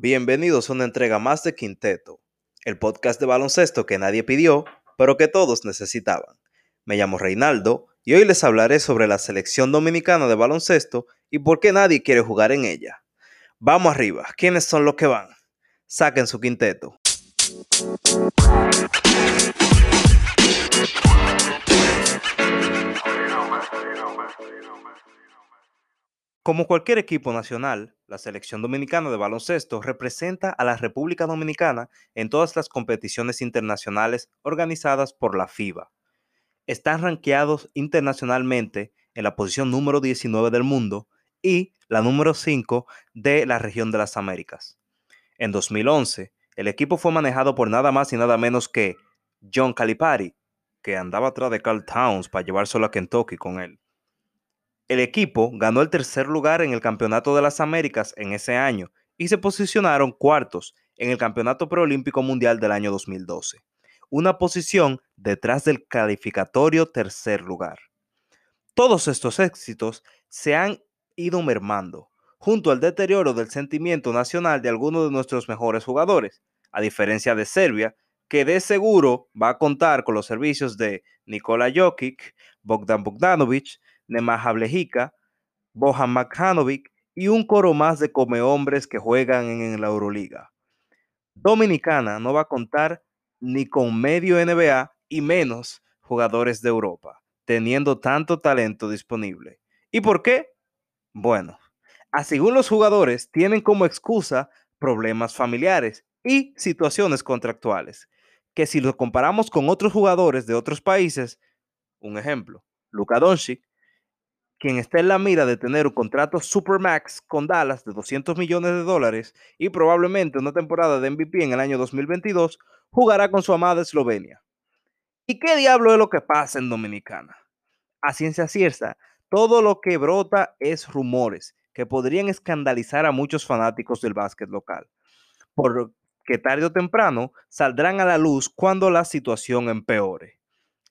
Bienvenidos a una entrega más de Quinteto, el podcast de baloncesto que nadie pidió, pero que todos necesitaban. Me llamo Reinaldo y hoy les hablaré sobre la selección dominicana de baloncesto y por qué nadie quiere jugar en ella. Vamos arriba, ¿quiénes son los que van? Saquen su quinteto. Como cualquier equipo nacional, la selección dominicana de baloncesto representa a la República Dominicana en todas las competiciones internacionales organizadas por la FIBA. Están rankeados internacionalmente en la posición número 19 del mundo y la número 5 de la región de las Américas. En 2011, el equipo fue manejado por nada más y nada menos que John Calipari, que andaba atrás de Carl Towns para llevárselo a Kentucky con él. El equipo ganó el tercer lugar en el Campeonato de las Américas en ese año y se posicionaron cuartos en el Campeonato Preolímpico Mundial del año 2012, una posición detrás del calificatorio tercer lugar. Todos estos éxitos se han ido mermando, junto al deterioro del sentimiento nacional de algunos de nuestros mejores jugadores, a diferencia de Serbia, que de seguro va a contar con los servicios de Nikola Jokic, Bogdan Bogdanovic, Nemaja Blejica, Bohan Makhanovic y un coro más de comehombres que juegan en la Euroliga. Dominicana no va a contar ni con medio NBA y menos jugadores de Europa, teniendo tanto talento disponible. ¿Y por qué? Bueno, según los jugadores, tienen como excusa problemas familiares y situaciones contractuales, que si lo comparamos con otros jugadores de otros países, un ejemplo, Luka Doncic, quien está en la mira de tener un contrato Supermax con Dallas de 200 millones de dólares y probablemente una temporada de MVP en el año 2022, jugará con su amada Eslovenia. ¿Y qué diablo es lo que pasa en Dominicana? A ciencia cierta, todo lo que brota es rumores que podrían escandalizar a muchos fanáticos del básquet local, porque tarde o temprano saldrán a la luz cuando la situación empeore.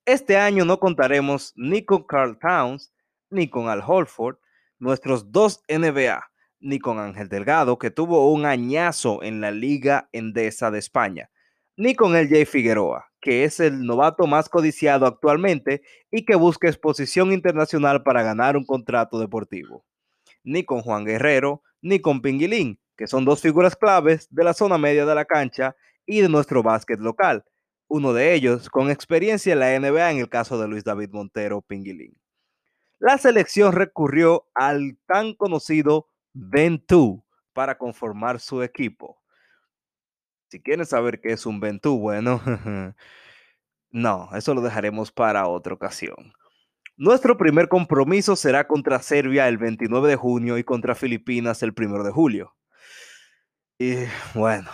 Este año no contaremos ni con Carl Towns, ni con Al Holford, nuestros dos NBA, ni con Ángel Delgado, que tuvo un añazo en la Liga Endesa de España, ni con el Jay Figueroa, que es el novato más codiciado actualmente y que busca exposición internacional para ganar un contrato deportivo, ni con Juan Guerrero, ni con Pinguilín, que son dos figuras claves de la zona media de la cancha y de nuestro básquet local, uno de ellos con experiencia en la NBA en el caso de Luis David Montero Pinguilín la selección recurrió al tan conocido Ventú para conformar su equipo. Si quieren saber qué es un Ventú, bueno, no, eso lo dejaremos para otra ocasión. Nuestro primer compromiso será contra Serbia el 29 de junio y contra Filipinas el 1 de julio. Y bueno,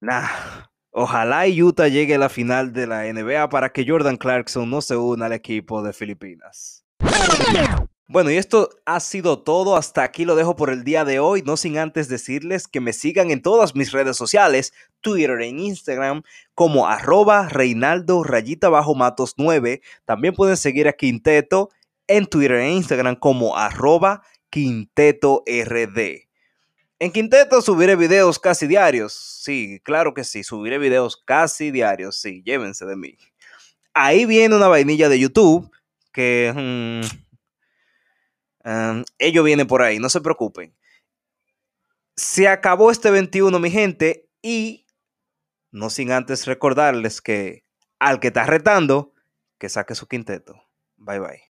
nada, ojalá Utah llegue a la final de la NBA para que Jordan Clarkson no se una al equipo de Filipinas. Bueno, y esto ha sido todo. Hasta aquí lo dejo por el día de hoy. No sin antes decirles que me sigan en todas mis redes sociales, Twitter e Instagram, como arroba Reinaldo Rayita Bajo Matos 9. También pueden seguir a Quinteto en Twitter e Instagram como arroba Quinteto RD. En Quinteto subiré videos casi diarios. Sí, claro que sí, subiré videos casi diarios. Sí, llévense de mí. Ahí viene una vainilla de YouTube que mm, em, ellos vienen por ahí, no se preocupen. Se acabó este 21, mi gente, y no sin antes recordarles que al que está retando, que saque su quinteto. Bye bye.